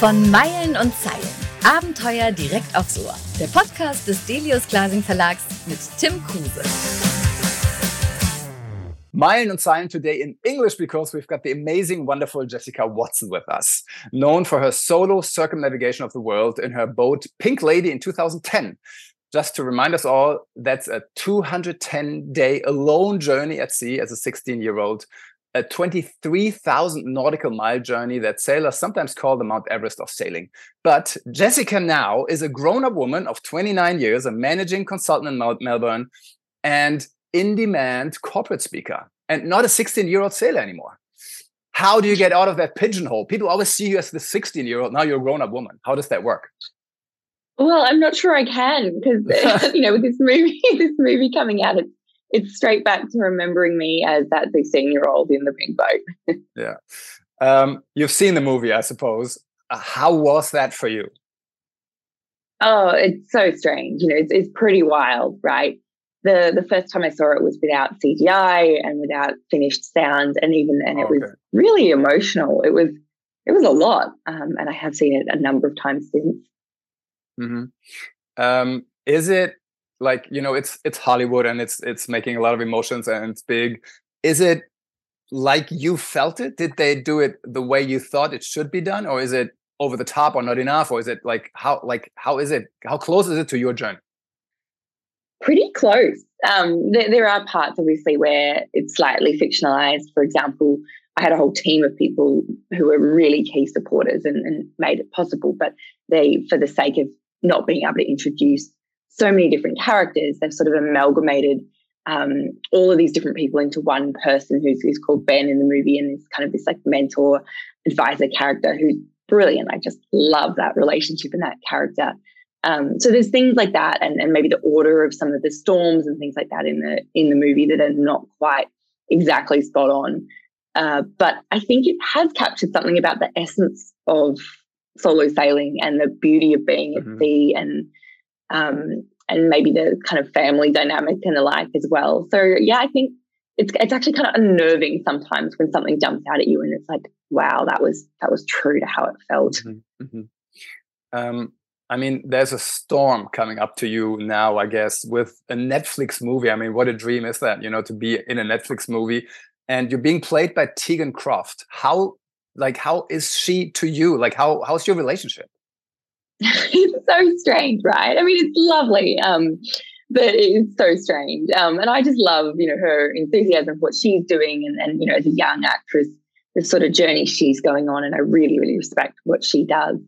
Von Meilen und Zeilen. Abenteuer direkt aufs Ohr. Der Podcast des Delius Klasing Verlags mit Tim Kruse. Meilen and Zeilen today in English because we've got the amazing, wonderful Jessica Watson with us, known for her solo circumnavigation of the world in her boat Pink Lady in 2010. Just to remind us all, that's a 210 day alone journey at sea as a 16 year old a 23,000 nautical mile journey that sailors sometimes call the Mount Everest of sailing. But Jessica now is a grown up woman of 29 years, a managing consultant in Melbourne, and in demand corporate speaker, and not a 16 year old sailor anymore. How do you get out of that pigeonhole? People always see you as the 16 year old. Now you're a grown up woman. How does that work? Well, I'm not sure I can because you know with this movie, this movie coming out, it's it's straight back to remembering me as that 16 year old in the pink boat. yeah. Um, you've seen the movie, I suppose. Uh, how was that for you? Oh, it's so strange. You know, it's, it's pretty wild, right? The the first time I saw it was without CGI and without finished sound, and even and it okay. was really emotional. It was it was a lot, um, and I have seen it a number of times since. Mm-hmm. Um, is it like you know it's it's hollywood and it's it's making a lot of emotions and it's big. Is it like you felt it? Did they do it the way you thought it should be done or is it over the top or not enough or is it like how like how is it how close is it to your journey? Pretty close. Um there, there are parts obviously where it's slightly fictionalized. For example i had a whole team of people who were really key supporters and, and made it possible but they for the sake of not being able to introduce so many different characters. They've sort of amalgamated um, all of these different people into one person who's, who's called Ben in the movie and is kind of this like mentor advisor character who's brilliant. I just love that relationship and that character. Um, so there's things like that, and, and maybe the order of some of the storms and things like that in the in the movie that are not quite exactly spot on. Uh, but I think it has captured something about the essence of solo sailing and the beauty of being mm-hmm. at sea and um, and maybe the kind of family dynamic and the like as well. So yeah, I think it's it's actually kind of unnerving sometimes when something jumps out at you and it's like, wow, that was that was true to how it felt. Mm-hmm, mm-hmm. Um, I mean, there's a storm coming up to you now, I guess, with a Netflix movie. I mean, what a dream is that, you know, to be in a Netflix movie and you're being played by Teagan Croft. How like how is she to you? Like how how's your relationship? It's so strange, right? I mean, it's lovely, um, but it's so strange. Um, and I just love, you know, her enthusiasm for what she's doing, and, and you know, as a young actress, the sort of journey she's going on, and I really, really respect what she does.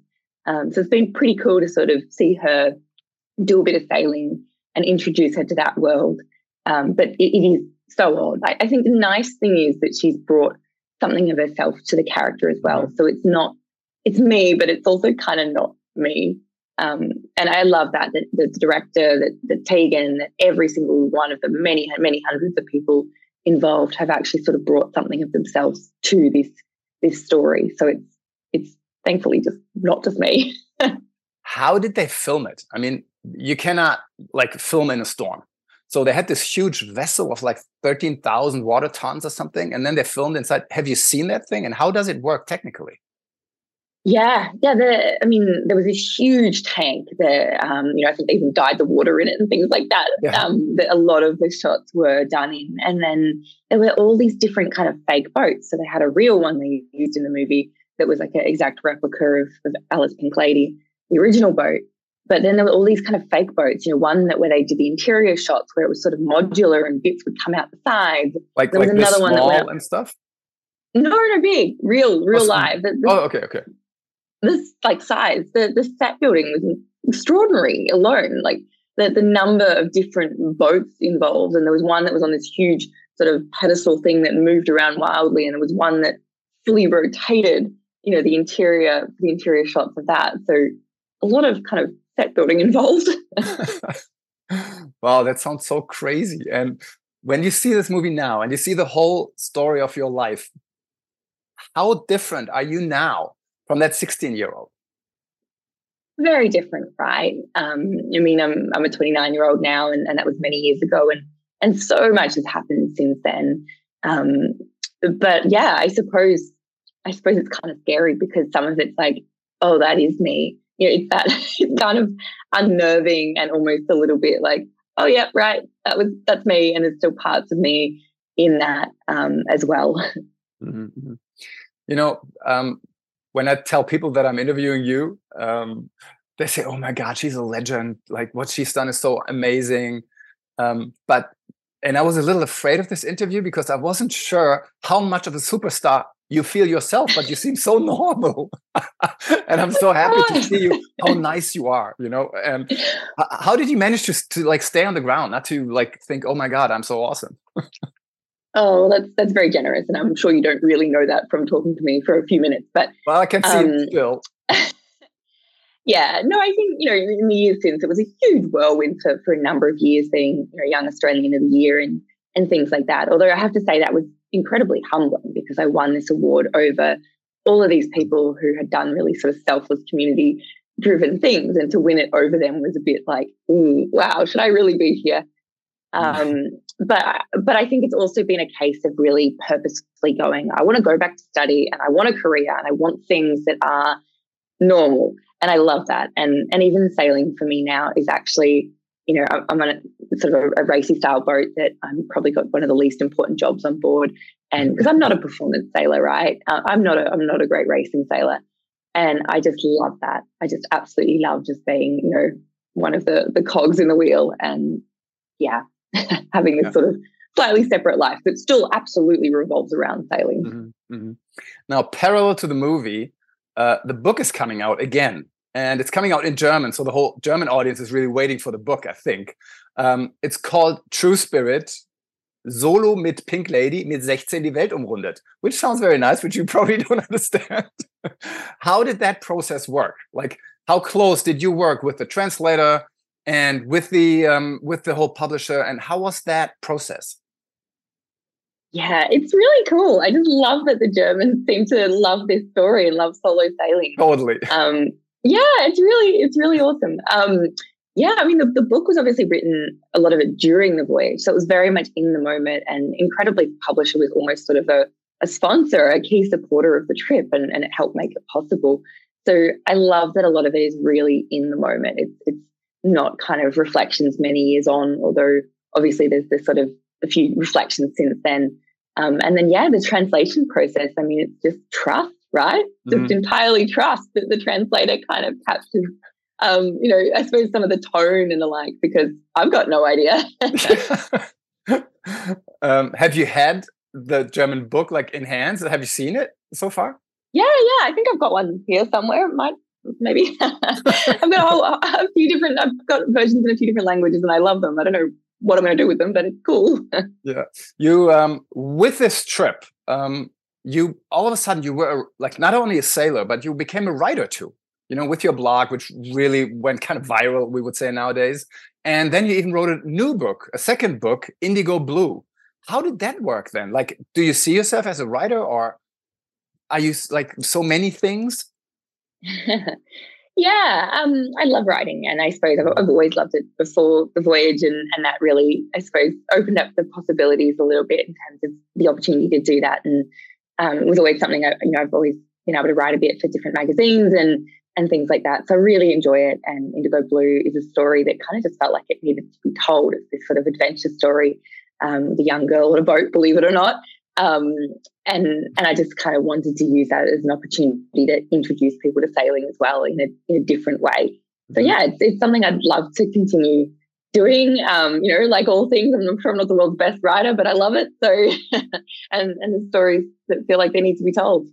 Um, so it's been pretty cool to sort of see her do a bit of sailing and introduce her to that world. Um, but it, it is so odd. I, I think the nice thing is that she's brought something of herself to the character as well. Mm-hmm. So it's not it's me, but it's also kind of not me. Um, and I love that, that the director, that the Teagan, that every single one of the many, many hundreds of people involved have actually sort of brought something of themselves to this this story. So it's it's thankfully just not just me. How did they film it? I mean, you cannot like film in a storm. So they had this huge vessel of like 13,000 water tons or something, and then they filmed inside. Have you seen that thing? And how does it work technically? Yeah, yeah. The, I mean, there was this huge tank that, um, you know, I think they even dyed the water in it and things like that. Yeah. Um, that a lot of the shots were done in, and then there were all these different kind of fake boats. So they had a real one they used in the movie that was like an exact replica of, of Ella's Pink Lady, the original boat. But then there were all these kind of fake boats. You know, one that where they did the interior shots where it was sort of modular and bits would come out the sides. Like there was like another one that went, and stuff. No, no, big, real, real live. The, the, oh, okay, okay this like size, the the set building was extraordinary alone. Like the the number of different boats involved, and there was one that was on this huge sort of pedestal thing that moved around wildly, and there was one that fully rotated. You know, the interior the interior shots of that. So a lot of kind of set building involved. wow, that sounds so crazy. And when you see this movie now and you see the whole story of your life, how different are you now from that 16 year old? Very different, right? Um, I mean, I'm I'm a 29 year old now, and, and that was many years ago, and and so much has happened since then. Um, but yeah, I suppose I suppose it's kind of scary because some of it's like oh, that is me. You know, it's that it's kind of unnerving and almost a little bit like, oh yeah, right, that was that's me, and there's still parts of me in that um, as well. Mm-hmm. mm-hmm. You know, um, when I tell people that I'm interviewing you, um, they say, "Oh my God, she's a legend! Like what she's done is so amazing." Um, but and I was a little afraid of this interview because I wasn't sure how much of a superstar you feel yourself, but you seem so normal. and I'm so happy to see you how nice you are, you know. And how did you manage to to like stay on the ground, not to like think, "Oh my God, I'm so awesome." Oh, that's that's very generous, and I'm sure you don't really know that from talking to me for a few minutes. But well, I can see um, it still. yeah, no, I think you know in the years since it was a huge whirlwind for, for a number of years, being you know young Australian of the year and and things like that. Although I have to say that was incredibly humbling because I won this award over all of these people who had done really sort of selfless community driven things, and to win it over them was a bit like, wow, should I really be here? Um, but but I think it's also been a case of really purposefully going. I want to go back to study, and I want a career, and I want things that are normal, and I love that. And and even sailing for me now is actually, you know, I'm on a sort of a, a racy style boat that I'm probably got one of the least important jobs on board, and because I'm not a performance sailor, right? Uh, I'm not a I'm not a great racing sailor, and I just love that. I just absolutely love just being, you know, one of the the cogs in the wheel, and yeah, having this yeah. sort of slightly separate life that still absolutely revolves around sailing. Mm-hmm, mm-hmm. Now, parallel to the movie, uh, the book is coming out again, and it's coming out in German. So the whole German audience is really waiting for the book, I think. Um, it's called True Spirit. Solo mit Pink Lady mit 16 die Welt umrundet, which sounds very nice, which you probably don't understand. how did that process work? Like, how close did you work with the translator, and with the um, with the whole publisher and how was that process? Yeah it's really cool. I just love that the germans seem to love this story and love solo sailing. Totally. Um, yeah it's really it's really awesome. Um, yeah i mean the, the book was obviously written a lot of it during the voyage so it was very much in the moment and incredibly the publisher was almost sort of a, a sponsor a key supporter of the trip and, and it helped make it possible. So i love that a lot of it is really in the moment. It's, it's not kind of reflections many years on, although obviously there's this sort of a few reflections since then. Um, and then, yeah, the translation process, I mean, it's just trust, right? Mm-hmm. Just entirely trust that the translator kind of captures, um, you know, I suppose some of the tone and the like, because I've got no idea. um, have you had the German book like in hands? Have you seen it so far? Yeah, yeah, I think I've got one here somewhere. It might maybe I've got a, whole, a few different I've got versions in a few different languages and I love them. I don't know what I'm going to do with them, but it's cool. yeah, you um, with this trip, um, you all of a sudden you were like not only a sailor, but you became a writer too. You know, with your blog, which really went kind of viral, we would say nowadays. And then you even wrote a new book, a second book, Indigo Blue. How did that work then? Like, do you see yourself as a writer, or are you like so many things? yeah, um, I love writing, and I suppose I've, always loved it before the voyage, and and that really, I suppose, opened up the possibilities a little bit in terms of the opportunity to do that, and um, it was always something I, you know I've always been able to write a bit for different magazines and and things like that. So I really enjoy it. And Indigo Blue is a story that kind of just felt like it needed to be told. It's this sort of adventure story, um, the young girl on a boat, believe it or not, um, and and I just kind of wanted to use that as an opportunity to introduce people to sailing as well in a, in a different way. So mm-hmm. yeah, it's, it's something I'd love to continue doing. Um, you know, like all things, I'm sure I'm not the world's best writer, but I love it. So and and the stories that feel like they need to be told.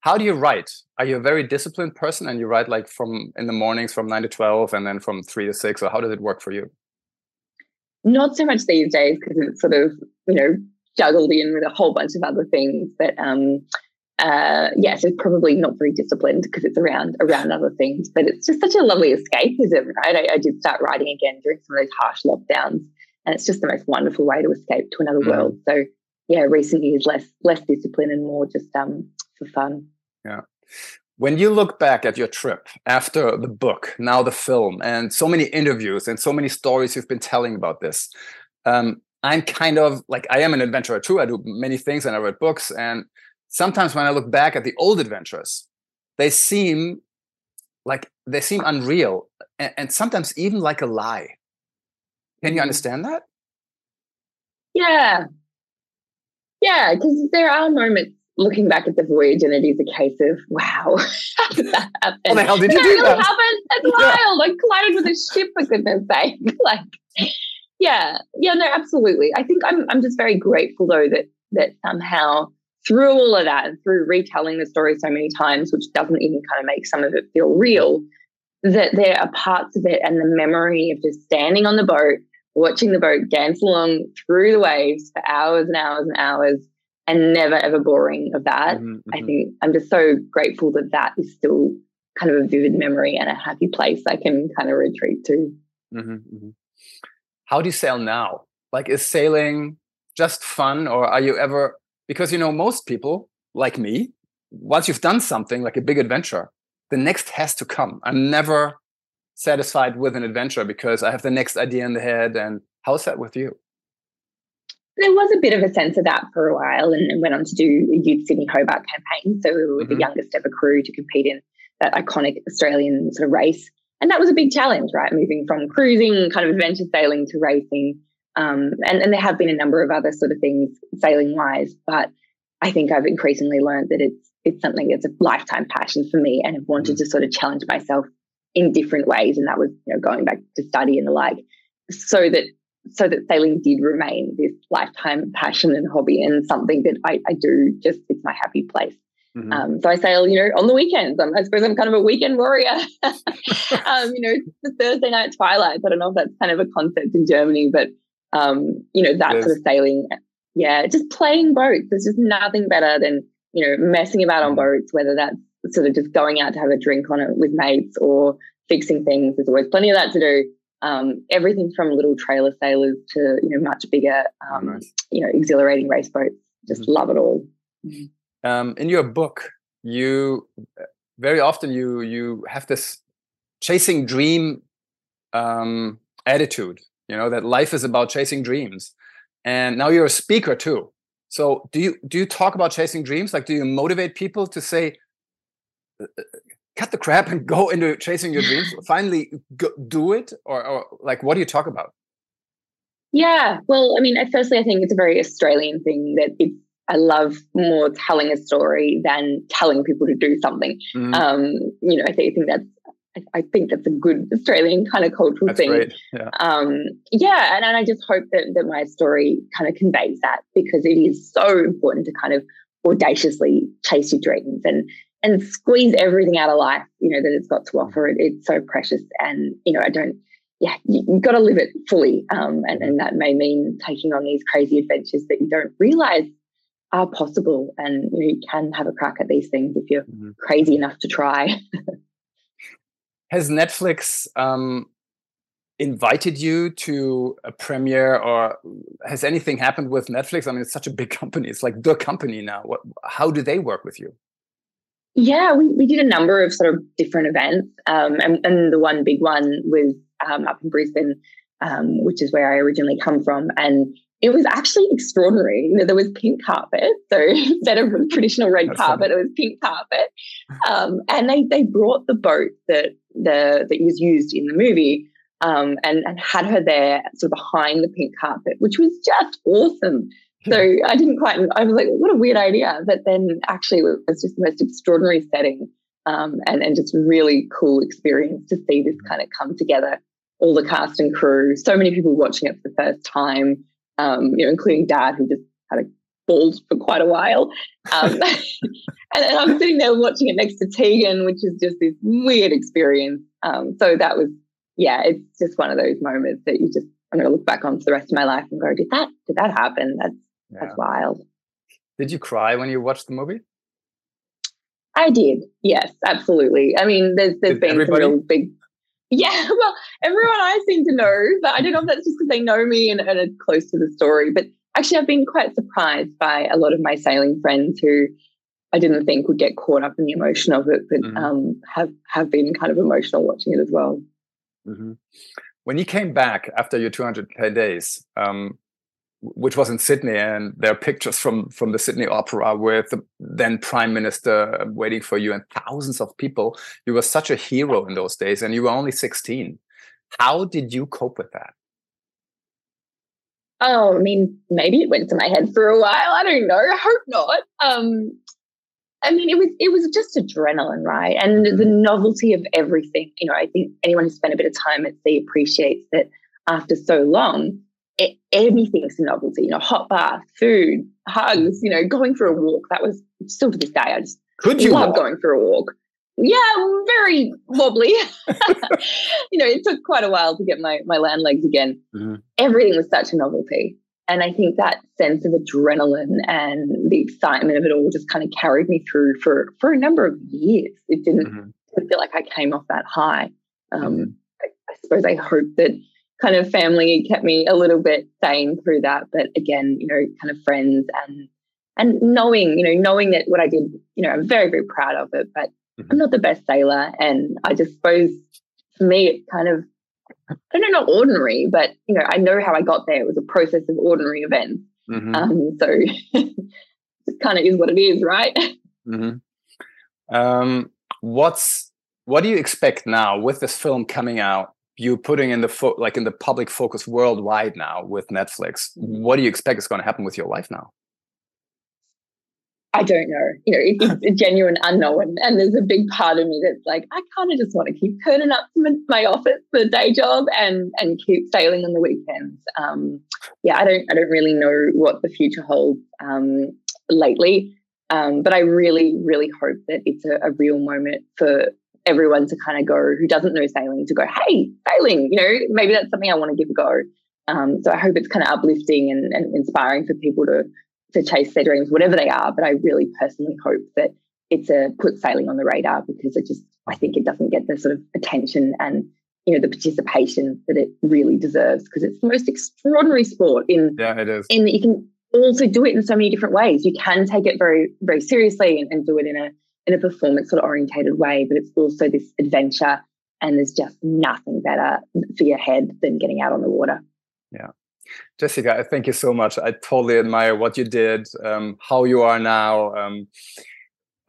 How do you write? Are you a very disciplined person and you write like from in the mornings from nine to twelve and then from three to six, or how does it work for you? Not so much these days because it's sort of you know juggled in with a whole bunch of other things. But um, uh, yes, it's probably not very disciplined because it's around around other things. But it's just such a lovely escapism, right? I, I, did start writing again during some of those harsh lockdowns, and it's just the most wonderful way to escape to another mm. world. So yeah, recent years less less discipline and more just um, for fun. Yeah. When you look back at your trip after the book, now the film, and so many interviews and so many stories you've been telling about this, um, I'm kind of like I am an adventurer too. I do many things and I read books. And sometimes when I look back at the old adventures, they seem like they seem unreal and, and sometimes even like a lie. Can you mm-hmm. understand that? Yeah. Yeah, because there are moments looking back at the voyage and it is a case of wow how did that happen what the hell did you that do really that? happened it's wild i collided with a ship for goodness sake like yeah yeah no absolutely i think i'm i'm just very grateful though that that somehow through all of that and through retelling the story so many times which doesn't even kind of make some of it feel real that there are parts of it and the memory of just standing on the boat watching the boat dance along through the waves for hours and hours and hours and never ever boring of that. Mm-hmm, mm-hmm. I think I'm just so grateful that that is still kind of a vivid memory and a happy place I can kind of retreat to. Mm-hmm, mm-hmm, How do you sail now? Like, is sailing just fun, or are you ever? Because you know, most people like me, once you've done something like a big adventure, the next has to come. I'm never satisfied with an adventure because I have the next idea in the head. And how's that with you? there was a bit of a sense of that for a while and, went on to do a Youth Sydney Hobart campaign. So we were mm-hmm. the youngest ever crew to compete in that iconic Australian sort of race. And that was a big challenge, right? Moving from cruising, kind of adventure sailing to racing. Um, and, and there have been a number of other sort of things sailing wise, but I think I've increasingly learned that it's it's something that's a lifetime passion for me and have wanted mm-hmm. to sort of challenge myself in different ways. And that was, you know, going back to study and the like, so that so that sailing did remain this lifetime passion and hobby and something that I, I do just it's my happy place. Mm-hmm. Um, so I sail, you know, on the weekends. I'm, i suppose I'm kind of a weekend warrior. um, you know, the Thursday night twilight. I don't know if that's kind of a concept in Germany, but um, you know, that sort of sailing. Yeah, just playing boats. There's just nothing better than you know messing about on mm-hmm. boats. Whether that's sort of just going out to have a drink on it with mates or fixing things. There's always plenty of that to do um, everything from little trailer sailors to you know much bigger, um, nice. you know, exhilarating race boats. Just mm-hmm. love it all. Um, in your book, you very often you you have this chasing dream um, attitude. You know that life is about chasing dreams, and now you're a speaker too. So do you do you talk about chasing dreams? Like, do you motivate people to say, cut the crap and go into chasing your dreams finally go, do it or, or like what do you talk about yeah well i mean firstly i think it's a very australian thing that it's I love more telling a story than telling people to do something. Mm-hmm. Um, you know, I think, I think that's I think that's a good Australian kind of cultural that's thing. Yeah, um, yeah and, and I just hope that, that my story kind of conveys that because it is so important to kind of audaciously chase your dreams and and squeeze everything out of life, you know, that it's got to offer. It, it's so precious. And, you know, I don't, yeah, you, have got to live it fully. Um, and, and that may mean taking on these crazy adventures that you don't realize are possible. And you, know, you can have a crack at these things if you're mm-hmm. crazy enough to try. Has Netflix um, invited you to a premiere or has anything happened with Netflix? I mean, it's such a big company. It's like the company now. What, how do they work with you? Yeah, we, we did a number of sort of different events. Um, and, and the one big one was um, up in Brisbane, um, which is where I originally come from. And it was actually extraordinary. You know, there was pink carpet. So instead of traditional red That's carpet, funny. it was pink carpet. Um, and they they brought the boat that the that was used in the movie um, and, and had her there sort of behind the pink carpet, which was just awesome. So I didn't quite, I was like, what a weird idea. But then actually, it was just the most extraordinary setting um, and, and just really cool experience to see this kind of come together. All the cast and crew, so many people watching it for the first time, um, you know, including dad, who just had a balls for quite a while. Um, and, and, I'm sitting there watching it next to Teagan, which is just this weird experience. Um, so that was, yeah, it's just one of those moments that you just, I'm going to look back on for the rest of my life and go, did that, did that happen? That's, yeah. That's wild. Did you cry when you watched the movie? I did. Yes, absolutely. I mean, there's there's did been everybody? some real big. Yeah, well, everyone I seem to know, but I don't know if that's just because they know me and, and are close to the story. But actually, I've been quite surprised by a lot of my sailing friends who I didn't think would get caught up in the emotion of it, but mm-hmm. um, have have been kind of emotional watching it as well. Mm-hmm. When you came back after your 200k days, um, which was in Sydney, and there are pictures from from the Sydney Opera with the then Prime Minister waiting for you and thousands of people. You were such a hero in those days, and you were only 16. How did you cope with that? Oh, I mean, maybe it went to my head for a while. I don't know. I hope not. Um, I mean, it was it was just adrenaline, right? And the novelty of everything. You know, I think anyone who spent a bit of time at sea appreciates that after so long, it, anything's a novelty. You know, hot bath, food, hugs. You know, going for a walk. That was still to this day. I just could you love walk? going for a walk. Yeah, very wobbly. you know, it took quite a while to get my my land legs again. Mm-hmm. Everything was such a novelty. And I think that sense of adrenaline and the excitement of it all just kind of carried me through for for a number of years. It didn't, mm-hmm. feel like I came off that high. Um, mm-hmm. I, I, suppose I hope that kind of family kept me a little bit sane through that. But again, you know, kind of friends and and knowing, you know, knowing that what I did, you know, I'm very very proud of it. But mm-hmm. I'm not the best sailor, and I just suppose for me, it's kind of I don't know, not ordinary, but you know, I know how I got there. It was a process of ordinary events. Mm-hmm. Um, so it kind of is what it is, right? Mm-hmm. Um, what's what do you expect now with this film coming out? You're putting in the fo- like in the public focus worldwide now with Netflix. What do you expect is going to happen with your life now? I don't know. You know, it, it's a genuine unknown. And there's a big part of me that's like, I kind of just want to keep turning up to my office for the day job and and keep sailing on the weekends. Um, yeah, I don't I don't really know what the future holds um, lately. Um, but I really, really hope that it's a, a real moment for everyone to kind of go who doesn't know sailing to go, hey, sailing, you know, maybe that's something I want to give a go. Um, so I hope it's kind of uplifting and, and inspiring for people to to chase their dreams, whatever they are. But I really personally hope that it's a put sailing on the radar because it just I think it doesn't get the sort of attention and you know the participation that it really deserves because it's the most extraordinary sport in yeah it is in that you can also do it in so many different ways. You can take it very very seriously and, and do it in a in a performance sort of orientated way, but it's also this adventure and there's just nothing better for your head than getting out on the water. Yeah. Jessica, thank you so much. I totally admire what you did, um, how you are now. Um,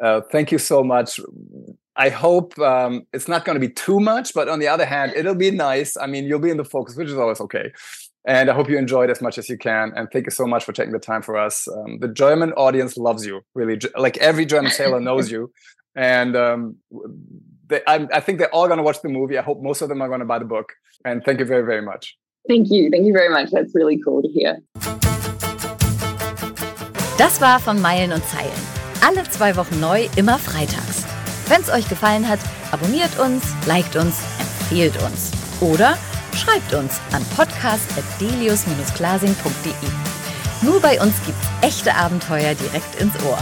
uh, thank you so much. I hope um, it's not going to be too much, but on the other hand, it'll be nice. I mean, you'll be in the focus, which is always okay. And I hope you enjoyed as much as you can. And thank you so much for taking the time for us. Um, the German audience loves you, really. Like every German sailor knows you. And um, they, I, I think they're all going to watch the movie. I hope most of them are going to buy the book. And thank you very, very much. Thank you. Thank you very much. That's really cool to hear. Das war von Meilen und Zeilen. Alle zwei Wochen neu, immer freitags. Wenn es euch gefallen hat, abonniert uns, liked uns, empfehlt uns. Oder schreibt uns an podcast.delius-glasing.de. Nur bei uns gibt's echte Abenteuer direkt ins Ohr.